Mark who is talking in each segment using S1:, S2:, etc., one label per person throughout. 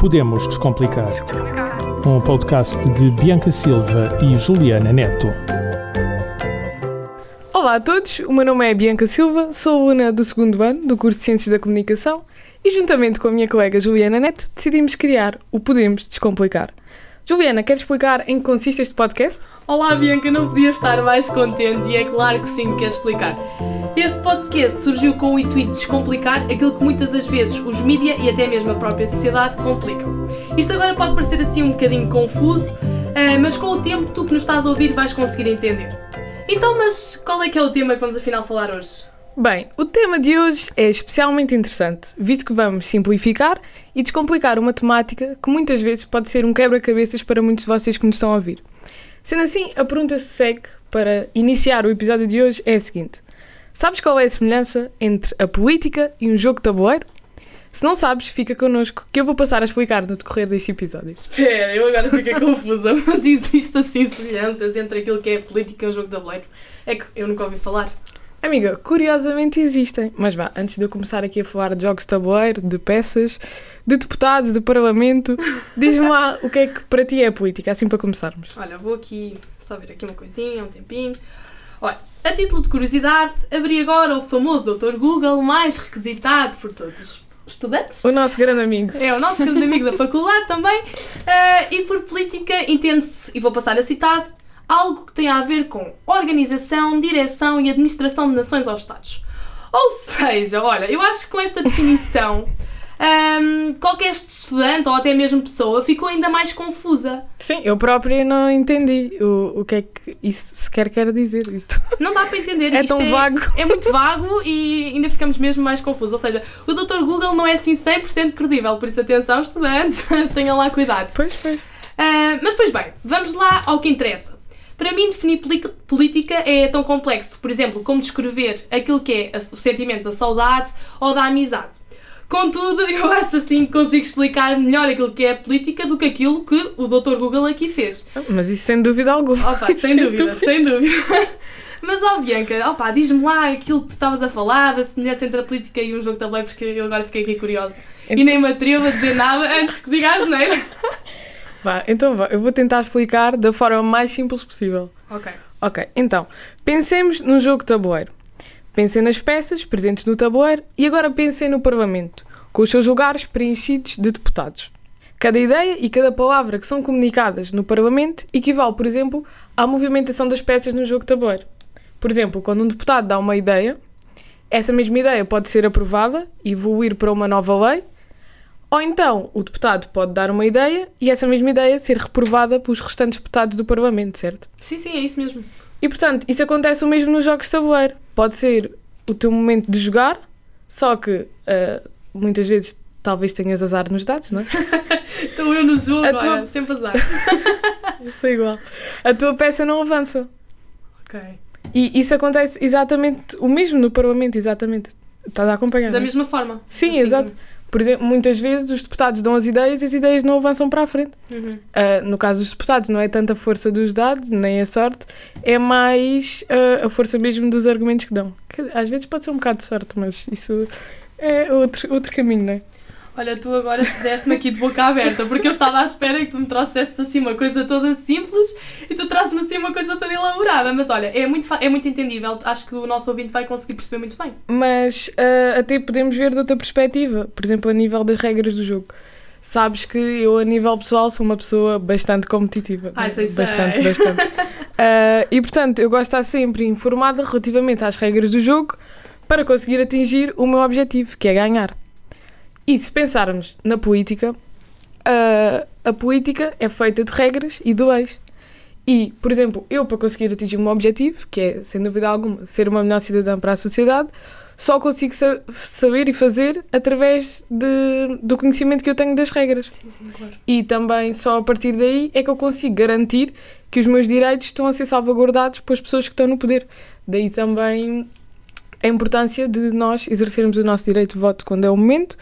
S1: Podemos Descomplicar. Um podcast de Bianca Silva e Juliana Neto.
S2: Olá a todos, o meu nome é Bianca Silva, sou aluna do segundo ano do curso de Ciências da Comunicação e, juntamente com a minha colega Juliana Neto, decidimos criar o Podemos Descomplicar. Juliana, queres explicar em que consiste este podcast?
S3: Olá Bianca, não podia estar mais contente e é claro que sim, quero explicar. Este podcast surgiu com o intuito de descomplicar aquilo que muitas das vezes os mídia e até mesmo a própria sociedade complicam. Isto agora pode parecer assim um bocadinho confuso, ah, mas com o tempo tu que nos estás a ouvir vais conseguir entender. Então, mas qual é que é o tema que vamos afinal falar hoje?
S2: Bem, o tema de hoje é especialmente interessante, visto que vamos simplificar e descomplicar uma temática que muitas vezes pode ser um quebra-cabeças para muitos de vocês que nos estão a ouvir. Sendo assim, a pergunta se segue para iniciar o episódio de hoje é a seguinte: Sabes qual é a semelhança entre a política e um jogo de tabuleiro? Se não sabes, fica connosco que eu vou passar a explicar no decorrer deste episódio.
S3: Espera, eu agora fiquei confusa, mas existe assim semelhanças entre aquilo que é política e um jogo de tabuleiro? É que eu nunca ouvi falar.
S2: Amiga, curiosamente existem. Mas vá, antes de eu começar aqui a falar de jogos de tabuleiro, de peças, de deputados, de parlamento, diz-me lá o que é que para ti é a política, assim para começarmos.
S3: Olha, vou aqui só ver aqui uma coisinha, um tempinho. Olha, a título de curiosidade, abri agora o famoso Doutor Google mais requisitado por todos os estudantes.
S2: O nosso grande amigo.
S3: É o nosso grande amigo da faculdade também. Ah, e por política entende-se, e vou passar a citar, algo que tem a ver com organização, direção e administração de nações ou Estados. Ou seja, olha, eu acho que com esta definição, ahm, qualquer estudante ou até mesmo pessoa ficou ainda mais confusa.
S2: Sim, eu própria não entendi o, o que é que isso sequer quer dizer. Isto.
S3: Não dá para entender.
S2: É
S3: Isto
S2: tão vago.
S3: É muito vago e ainda ficamos mesmo mais confusos. Ou seja, o Dr. Google não é assim 100% credível, por isso atenção, estudantes, tenham lá cuidado.
S2: Pois, pois.
S3: Ah, mas pois bem, vamos lá ao que interessa. Para mim, definir política é tão complexo, por exemplo, como descrever aquilo que é a- o sentimento da saudade ou da amizade. Contudo, eu acho assim que consigo explicar melhor aquilo que é a política do que aquilo que o Dr. Google aqui fez.
S2: Mas isso sem dúvida alguma.
S3: Opa, sem dúvida, sem dúvida. Mas, ó Bianca, opa, diz-me lá aquilo que tu estavas a falar, da semelhança entre a política e um jogo de tabuleiro, porque eu agora fiquei aqui curiosa. E nem me atrevo a dizer nada antes que diga a asneira.
S2: Vá, então vá, eu vou tentar explicar da forma mais simples possível.
S3: Ok.
S2: Ok, então, pensemos num jogo de tabuleiro. Pensem nas peças presentes no tabuleiro e agora pensem no Parlamento, com os seus lugares preenchidos de deputados. Cada ideia e cada palavra que são comunicadas no Parlamento equivale, por exemplo, à movimentação das peças no jogo de tabuleiro. Por exemplo, quando um deputado dá uma ideia, essa mesma ideia pode ser aprovada e evoluir para uma nova lei, ou então o deputado pode dar uma ideia e essa mesma ideia ser reprovada pelos restantes deputados do Parlamento, certo?
S3: Sim, sim, é isso mesmo.
S2: E portanto, isso acontece o mesmo nos jogos de tabuleiro. Pode ser o teu momento de jogar, só que ah, muitas vezes talvez tenhas azar nos dados, não é?
S3: Então eu no jogo,
S2: A
S3: olha,
S2: tua-
S3: sempre azar.
S2: Isso é igual. A tua peça não avança.
S3: ok.
S2: E isso acontece exatamente o mesmo no Parlamento, exatamente. Estás a acompanhar?
S3: Da
S2: é?
S3: mesma forma.
S2: Sim,
S3: Assim
S2: exato. Por exemplo, muitas vezes os deputados dão as ideias e as ideias não avançam para a frente.
S3: Uhum.
S2: Ah, no caso dos deputados, não é tanto a força dos dados, nem a sorte, é mais ah, a força mesmo dos argumentos que dão. Que, às vezes pode ser um bocado de sorte, mas isso é outro, outro caminho, não é?
S3: Olha, tu agora fizeste-me aqui de boca aberta, porque eu estava à espera que tu me trouxesses assim uma coisa toda simples e tu trazes-me assim uma coisa toda elaborada. Mas olha, é muito, é muito entendível. Acho que o nosso ouvinte vai conseguir perceber muito bem.
S2: Mas ah, até podemos ver de outra perspectiva, por exemplo, a nível das regras do jogo. Sabes que eu, a nível pessoal, sou uma pessoa bastante competitiva.
S3: Ai, sei, sei.
S2: Bastante, bastante. Ah, e portanto, eu gosto de estar sempre informada relativamente às regras do jogo para conseguir atingir o meu objetivo, que é ganhar. E se pensarmos na política, ah, a política é feita de regras e de leis. E, por exemplo, eu para conseguir atingir o meu objetivo, que é, sem dúvida alguma, ser uma melhor cidadã para a sociedade, só consigo sa- saber e fazer através de- do conhecimento que eu tenho das regras.
S3: Sim, sim, claro.
S2: E também só a partir daí é que eu consigo garantir que os meus direitos estão a ser salvaguardados pelas pessoas que estão no poder. Daí também a importância de nós exercermos o nosso direito de voto quando é o momento,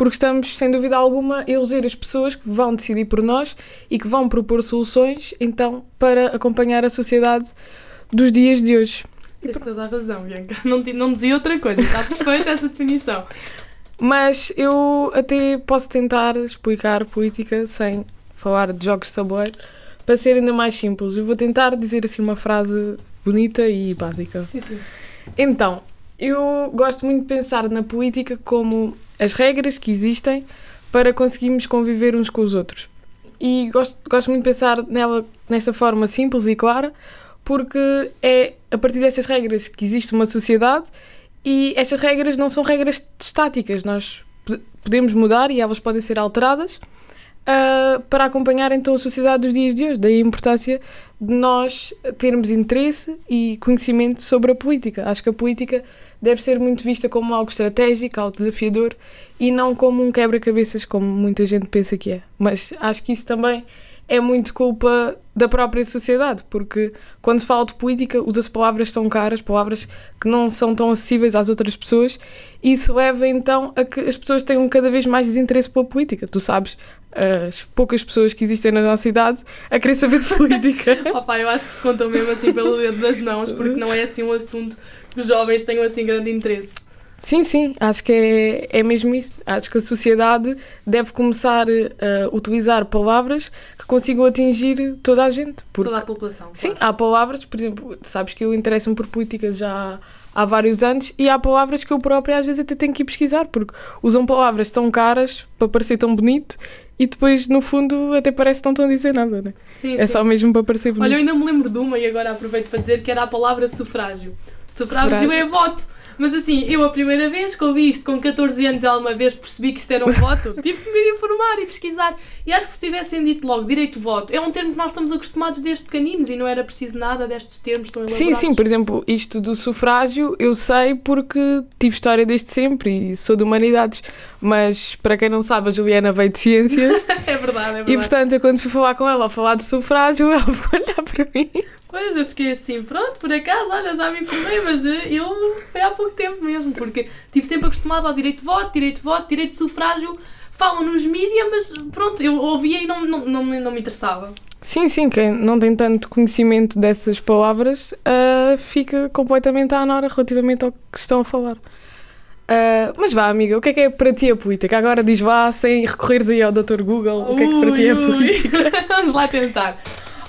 S2: porque estamos, sem dúvida alguma, a eleger as pessoas que vão decidir por nós e que vão propor soluções, então, para acompanhar a sociedade dos dias de hoje.
S3: Tens toda a razão, Bianca. Não, não dizia outra coisa. Está perfeita essa definição.
S2: Mas eu até posso tentar explicar política sem falar de jogos de tabuleiro para ser ainda mais simples. Eu vou tentar dizer assim uma frase bonita e básica.
S3: Sim, sim.
S2: Então, eu gosto muito de pensar na política como as regras que existem para conseguirmos conviver uns com os outros. E gosto, gosto muito de pensar nela nesta forma simples e clara, porque é a partir destas regras que existe uma sociedade e estas regras não são regras estáticas, nós podemos mudar e elas podem ser alteradas ah, para acompanhar então a sociedade dos dias de hoje. Daí a importância de nós termos interesse e conhecimento sobre a política. Acho que a política deve ser muito vista como algo estratégico, algo desafiador e não como um quebra-cabeças, como muita gente pensa que é. Mas acho que isso também é muito culpa da própria sociedade, porque quando se fala de política usa-se palavras tão caras, palavras que não são tão acessíveis às outras pessoas, e isso leva então a que as pessoas tenham cada vez mais desinteresse pela política. Tu sabes, as poucas pessoas que existem na nossa idade a querer saber de política.
S3: Opa, eu acho que se contam mesmo assim pelo dedo das mãos, porque não é assim um assunto que os jovens tenham assim grande interesse.
S2: Sim, sim, acho que é, é mesmo isso. Acho que a sociedade deve começar a utilizar palavras que consigam atingir toda a gente. Porque,
S3: Toda a população.
S2: sim,
S3: claro.
S2: há palavras, por exemplo, sabes que eu interesso-me por política já há vários anos e há palavras que eu própria às vezes até tenho que ir pesquisar, porque usam palavras tão caras para parecer tão bonito e depois, no fundo, até parece que não estão a dizer nada, né?
S3: Sim,
S2: É
S3: sim.
S2: só mesmo para parecer bonito.
S3: Olha, eu ainda me lembro de uma e agora aproveito para dizer que era a palavra sufrágio. Sufrágio
S2: Sufrágio.
S3: é voto. Mas assim, eu a primeira vez que ouvi isto com 14 anos alguma vez percebi que isto era um voto, tive que me informar e pesquisar. E acho que se tivessem dito logo direito de voto, é um termo que nós estamos acostumados desde pequeninos e não era preciso nada destes termos tão elaborados.
S2: Sim, sim, por exemplo, isto do sufrágio eu sei porque tive história desde sempre e sou de humanidades, mas para quem não sabe, a Juliana veio de ciências
S3: É verdade, é verdade.
S2: e portanto eu quando fui falar com ela a falar de sufrágio, ela ficou a olhar para mim.
S3: Pois, eu fiquei assim, pronto, por acaso, olha, já me informei, mas eh, eu foi há pouco tempo mesmo, porque estive sempre acostumado ao direito de voto, direito de voto, direito de sufrágio, falam nos mídias, mas pronto, eu ouvia e não, não, não, me- não me interessava.
S2: Sim, sim, quem não tem tanto conhecimento dessas palavras ah, fica completamente à nora relativamente ao que estão a falar. Ah, mas vá, amiga, o que é que é para ti a política? Agora diz vá, sem recorreres aí ao Dr. Google, o que é que para ti é a política?
S3: Vamos lá tentar.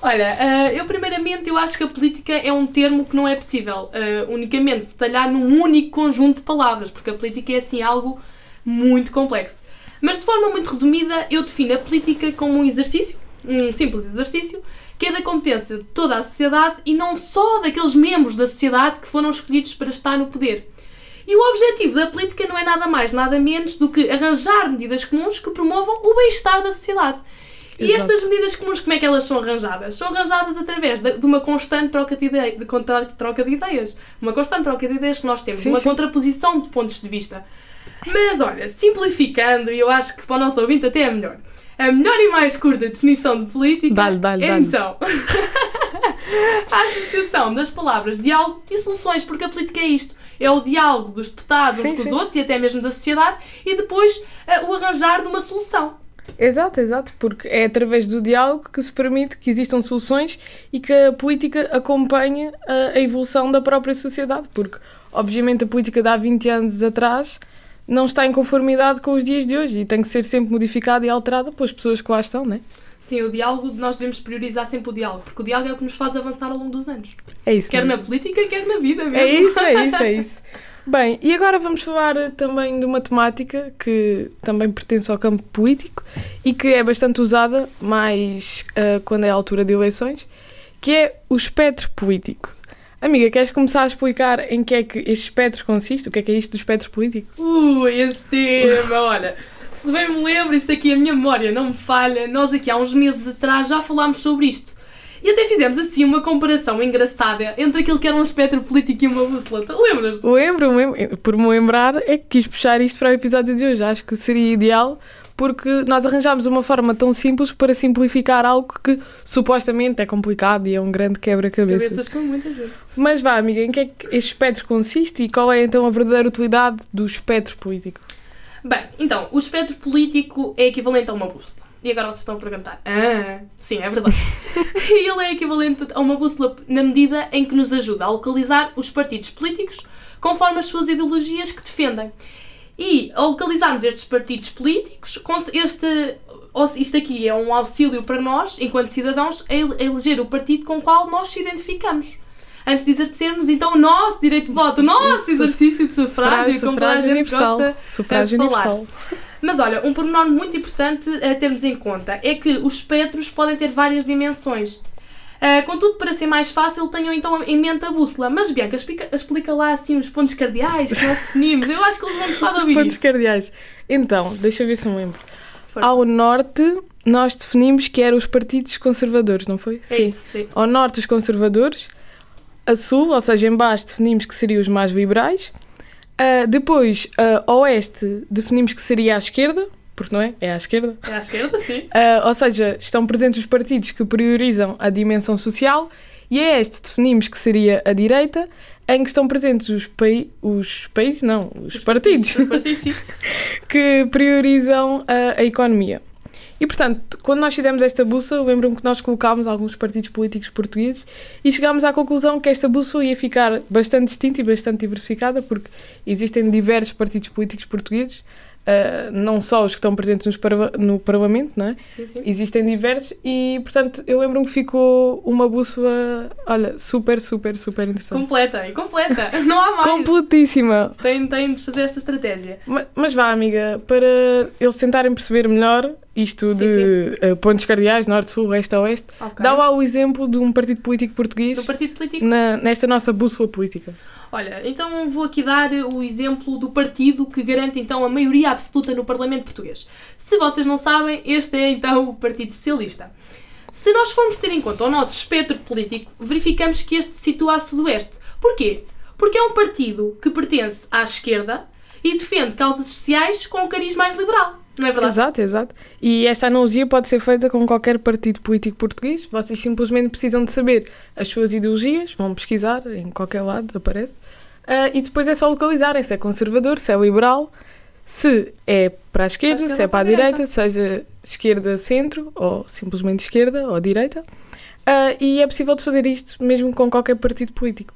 S3: Olha, eh, eu primeiramente eu acho que a política é um termo que não é possível eh, unicamente se talhar num único conjunto de palavras, porque a política é assim algo muito complexo. Mas de forma muito resumida, eu defino a política como um exercício, um simples exercício, que é da competência de toda a sociedade e não só daqueles membros da sociedade que foram escolhidos para estar no poder. E o objetivo da política não é nada mais, nada menos do que arranjar medidas comuns que promovam o bem-estar da sociedade. E
S2: Exato.
S3: estas medidas comuns, como é que elas são arranjadas? São arranjadas através de, de uma constante troca de, idei- de contra- troca de ideias. Uma constante troca de ideias que nós temos,
S2: Sim,
S3: uma
S2: sim.
S3: contraposição de pontos de vista. Mas olha, simplificando, e eu acho que para o nosso ouvinte até é melhor. A melhor e mais curta definição de política
S2: Dá-lhe, dá-lhe,
S3: é então a associação das palavras diálogo e soluções, porque a política é isto. É o diálogo dos deputados uns
S2: Sim,
S3: com os
S2: sim.
S3: outros e até mesmo da sociedade e depois eh, o arranjar de uma solução.
S2: Exato, exato, porque é através do diálogo que se permite que existam soluções e que a política acompanhe a, evolução da própria sociedade, porque obviamente a política de há 20 anos atrás não está em conformidade com os dias de hoje e tem que ser sempre modificada e alterada pelas pessoas que lá estão, né?
S3: Sim, o diálogo, nós devemos priorizar sempre o diálogo, porque o diálogo é o que nos faz avançar ao longo dos anos.
S2: É isso.
S3: Quer na
S2: mesmo.
S3: política, quer na vida mesmo.
S2: É isso, é isso, é isso. Bem, e agora vamos falar eh, também de uma temática que também pertence ao campo político e que é bastante usada, mais eh, quando é a altura de eleições, que é o espectro político. Amiga, queres começar a explicar em que é que este espectro consiste? O que é que é isto do espectro político?
S3: Ui, esse tema, olha. Se bem me lembro, isso aqui a minha memória não me falha, nós aqui há uns meses atrás já falámos sobre isto. E até fizemos assim uma comparação engraçada entre aquilo que era um espectro político e uma bússola. Te Lembras-te?
S2: Lembro, lembro, por me lembrar, é que quis puxar isto para o episódio de hoje. Acho que seria ideal porque nós arranjámos uma forma tão simples para simplificar algo que supostamente é complicado e é um grande quebra-cabeças.
S3: Cabeças com muita gente.
S2: Mas vá, amiga, em que é que este espectro consiste e qual é então a verdadeira utilidade do espectro político?
S3: Bem, então, o espectro político é equivalente a uma bússola. E agora vocês estão a perguntar: Ah, sim, é verdade. Ele é equivalente a uma bússola na medida em que nos ajuda a localizar os partidos políticos conforme as suas ideologias que defendem. E ao localizarmos estes partidos políticos, este, isto aqui é um auxílio para nós, enquanto cidadãos, a eleger o partido com o qual nós se identificamos. Antes de exercermos então o nosso direito de voto, o nosso exercício de sufrágio, como toda a gente
S2: universal.
S3: gosta
S2: sufrágio
S3: de falar.
S2: universal.
S3: Mas olha, um pormenor muito importante a termos em conta é que os espectros podem ter várias dimensões. Uh, contudo, para ser mais fácil, tenham então em mente a bússola. Mas, Bianca, explica, explica lá assim os pontos cardeais que nós definimos. Eu acho que eles vão gostar de ouvir
S2: Pontos
S3: isso.
S2: cardeais. Então, deixa eu ver se me lembro.
S3: Força.
S2: Ao norte, nós definimos que eram os partidos conservadores, não foi?
S3: É isso, sim.
S2: Ao norte, os conservadores. A sul, ou seja, em baixo, definimos que seriam os mais liberais. Uh, depois, uh, oeste, definimos que seria à esquerda, porque não é? É à esquerda.
S3: É à esquerda, sim.
S2: Uh, ou seja, estão presentes os partidos que priorizam a dimensão social. E a este definimos que seria a direita, em que estão presentes os, pai os países, não, os, partidos,
S3: Os partidos,
S2: que priorizam a, a economia. E, portanto, quando nós fizemos esta bússola, lembro-me que nós colocámos alguns partidos políticos portugueses e chegámos à conclusão que esta bússola ia ficar bastante distinta e bastante diversificada, porque existem diversos partidos políticos portugueses, uh, não só os que estão presentes no Parlamento, não é?
S3: sim, sim.
S2: Existem diversos e, portanto, eu lembro-me que ficou uma bússola, olha, super, super, super interessante.
S3: Completa, e completa. Não há mais.
S2: Completíssima.
S3: Tem, tem de fazer esta estratégia.
S2: Ma- Mas vá, amiga, para eles tentarem perceber melhor isto
S3: Sim,
S2: de eh, pontos cardeais, norte, sul, leste oeste,
S3: Ok.
S2: dá lá o exemplo de um partido político português
S3: Do partido político.
S2: na- nesta nossa bússola política.
S3: Olha, então vou aqui dar o exemplo do partido que garante então a maioria absoluta no Parlamento português. Se vocês não sabem, este é então o Partido Socialista. Se nós formos ter em conta o nosso espectro político, verificamos que este se situa a sudoeste. Porquê? Porque é um partido que pertence à esquerda e defende causas sociais com um cariz mais liberal. Não é verdade?
S2: Exato, exato. E esta analogia pode ser feita com qualquer partido político português. Vocês simplesmente precisam de saber as suas ideologias, vão pesquisar, em qualquer lado aparece, ah, e depois é só localizar se é conservador, se é liberal, se é para a esquerda, se é para a
S3: para a
S2: direita, seja esquerda-centro ou simplesmente esquerda ou direita. Ah, e é possível de fazer isto mesmo com qualquer partido político.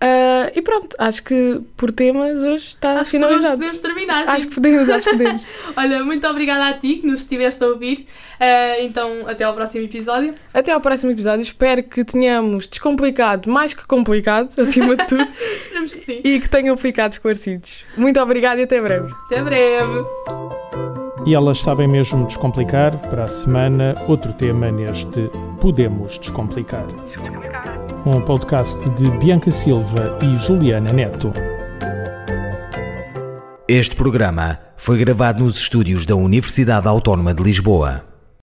S2: Ah, e pronto, acho que por temas hoje está
S3: Acho que
S2: finalizado.
S3: podemos terminar. sim.
S2: Acho que podemos, acho que podemos.
S3: Olha, muito obrigada a ti que nos estiveste a ouvir. Ah, então, até ao próximo episódio.
S2: Até ao próximo episódio. Espero que tenhamos descomplicado mais que complicado, acima de tudo,
S3: Esperemos que sim.
S2: e que tenham ficado esclarecidos. Muito obrigada e até breve.
S3: Até breve.
S1: E elas sabem mesmo descomplicar. Para a semana, outro tema neste Podemos Descomplicar. Um podcast de Bianca Silva e Juliana Neto.
S4: Este programa foi gravado nos estúdios da Universidade Autónoma de Lisboa.